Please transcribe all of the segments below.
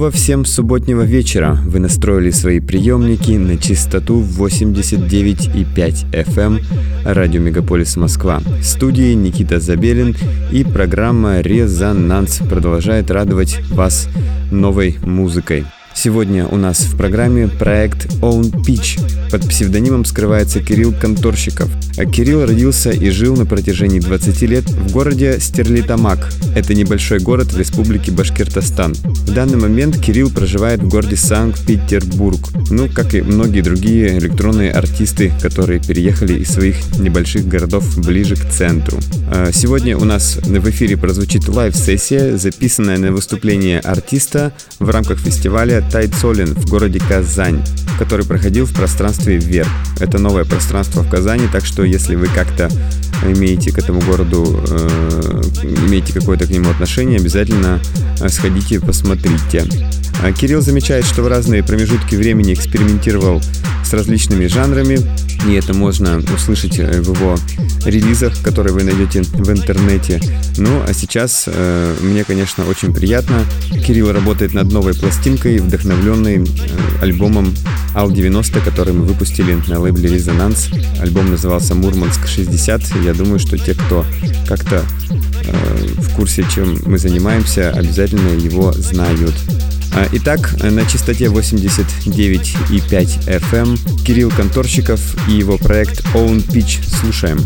Доброго всем субботнего вечера! Вы настроили свои приемники на частоту 89,5 FM эм радио Мегаполис Москва. В студии Никита Забелин и программа «Резонанс» продолжает радовать вас новой музыкой. Сегодня у нас в программе проект Own Pitch. Под псевдонимом скрывается Кирилл Конторщиков. А Кирилл родился и жил на протяжении 20 лет в городе Стерлитамак. Это небольшой город в республике Башкортостан. В данный момент Кирилл проживает в городе Санкт-Петербург. Ну, как и многие другие электронные артисты, которые переехали из своих небольших городов ближе к центру. А сегодня у нас в эфире прозвучит лайв-сессия, записанная на выступление артиста в рамках фестиваля Тайцолин в городе Казань, который проходил в пространстве Вверх. Это новое пространство в Казани, так что если вы как-то имеете к этому городу, э, имеете какое-то к нему отношение, обязательно э, сходите, посмотрите. А Кирилл замечает, что в разные промежутки времени экспериментировал с различными жанрами, и это можно услышать э, в его релизах, которые вы найдете в интернете. Ну, а сейчас э, мне, конечно, очень приятно. Кирилл работает над новой пластинкой, вдохновленной э, альбомом Ал-90, который мы выпустили на лейбле Резонанс. Альбом назывался Мурманск 60. Я думаю, что те, кто как-то э, в курсе, чем мы занимаемся, обязательно его знают. А, итак, на частоте 89,5 FM эм Кирилл Конторщиков и его проект Own Pitch. Слушаем.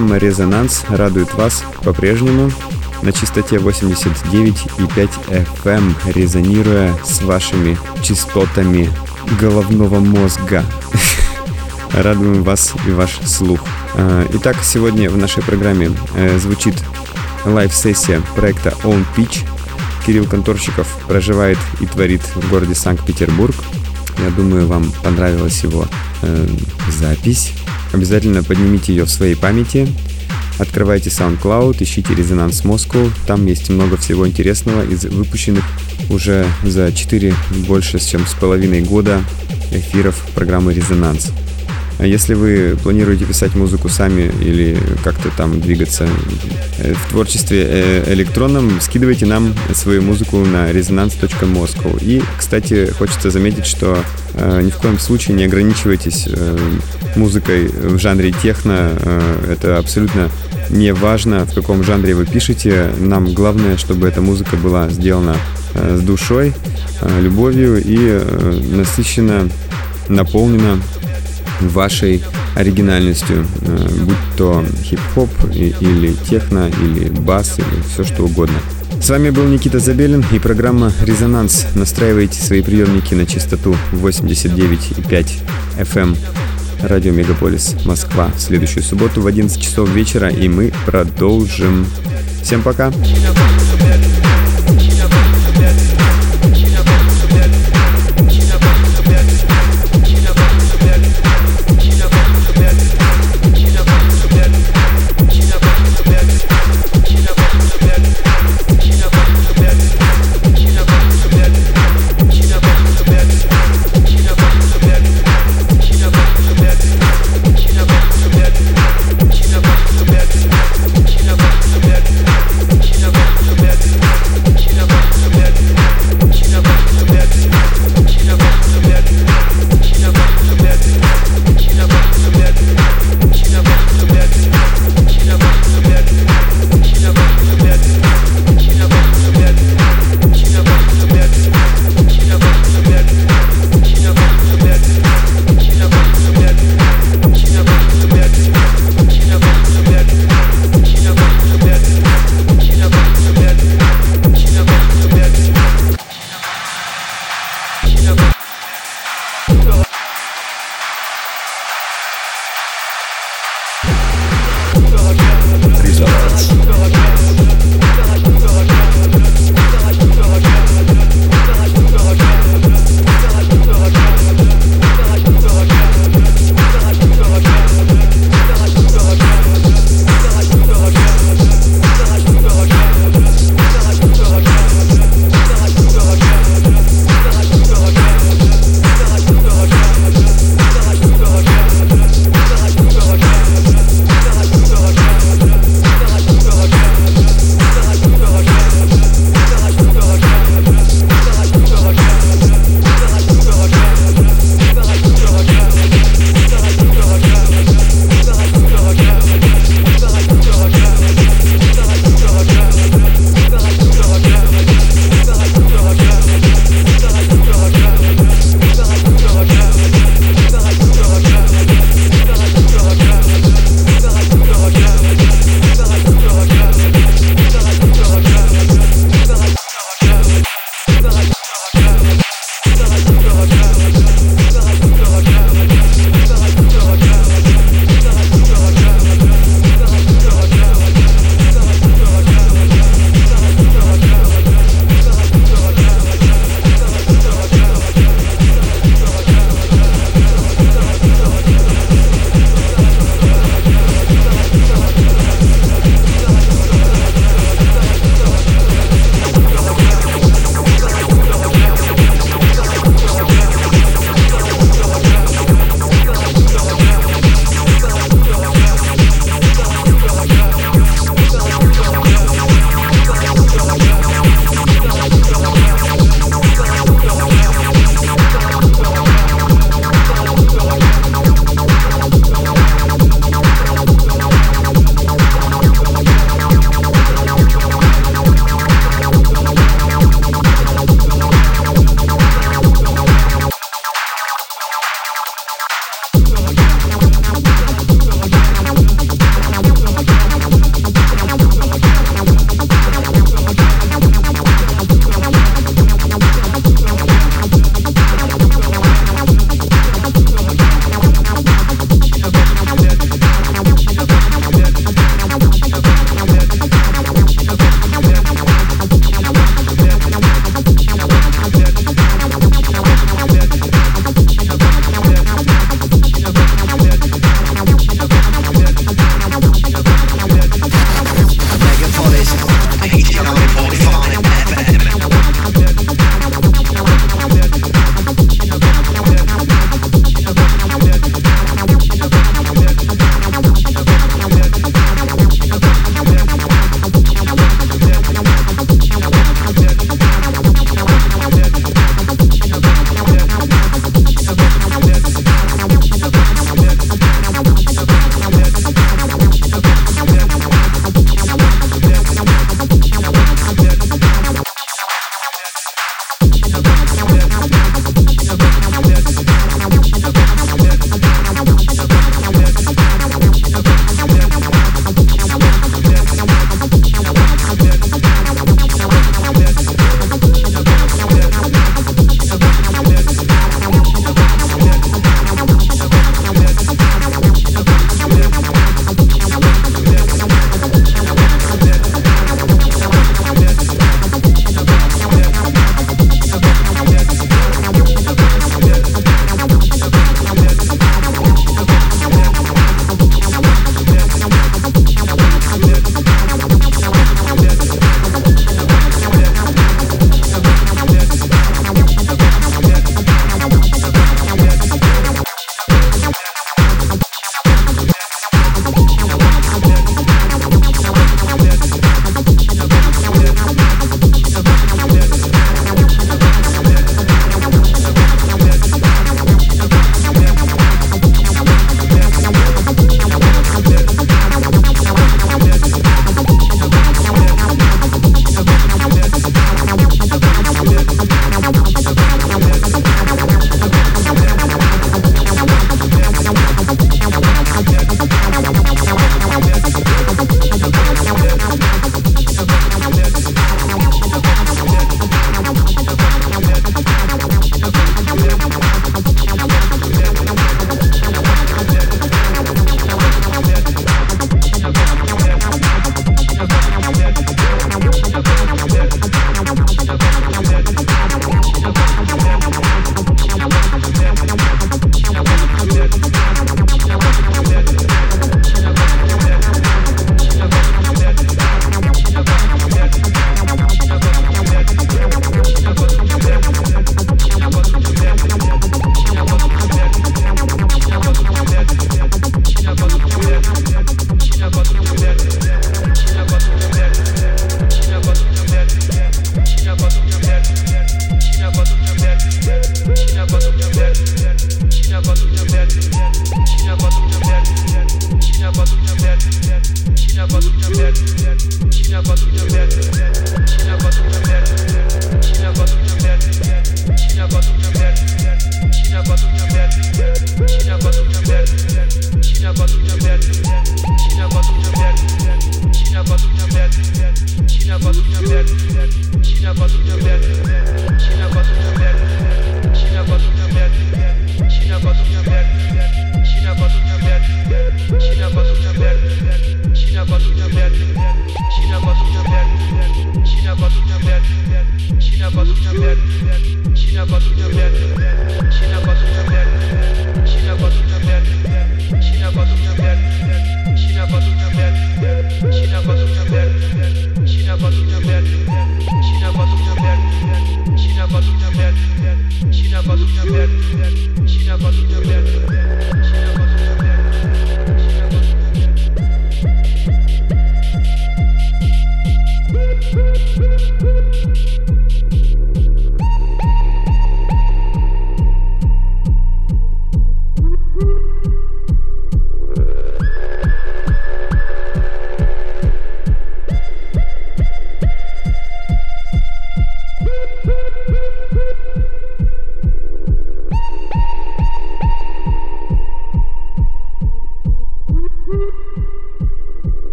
Программа «Резонанс» радует вас по-прежнему на частоте 89,5 FM, резонируя с вашими частотами головного мозга. Радуем вас и ваш слух. А, итак, сегодня в нашей программе э, звучит лайв-сессия проекта Own Pitch. Кирилл Конторщиков проживает и творит в городе Санкт-Петербург. Я думаю, вам понравилась его э, запись. Обязательно поднимите ее в своей памяти. Открывайте SoundCloud, ищите Резонанс Москву. Там есть много всего интересного из выпущенных уже за 4 больше, чем с половиной года эфиров программы «Резонанс». А если вы планируете писать музыку сами или как-то там двигаться э, в творчестве э, электронном, скидывайте нам свою музыку на resonance.moscow. И, кстати, хочется заметить, что э, ни в коем случае не ограничивайтесь музыкой в жанре техно. Это абсолютно не важно, в каком жанре вы пишете. Нам главное, чтобы эта музыка была сделана с душой, любовью и насыщена, наполнена вашей оригинальностью, э, будь то хип-хоп или техно, или бас, или все что угодно. С вами был Никита Забелин и программа «Резонанс». Настраивайте свои приемники на частоту 89,5 FM радио Мегаполис Москва в следующую субботу в 11 часов вечера, и мы продолжим. Всем пока!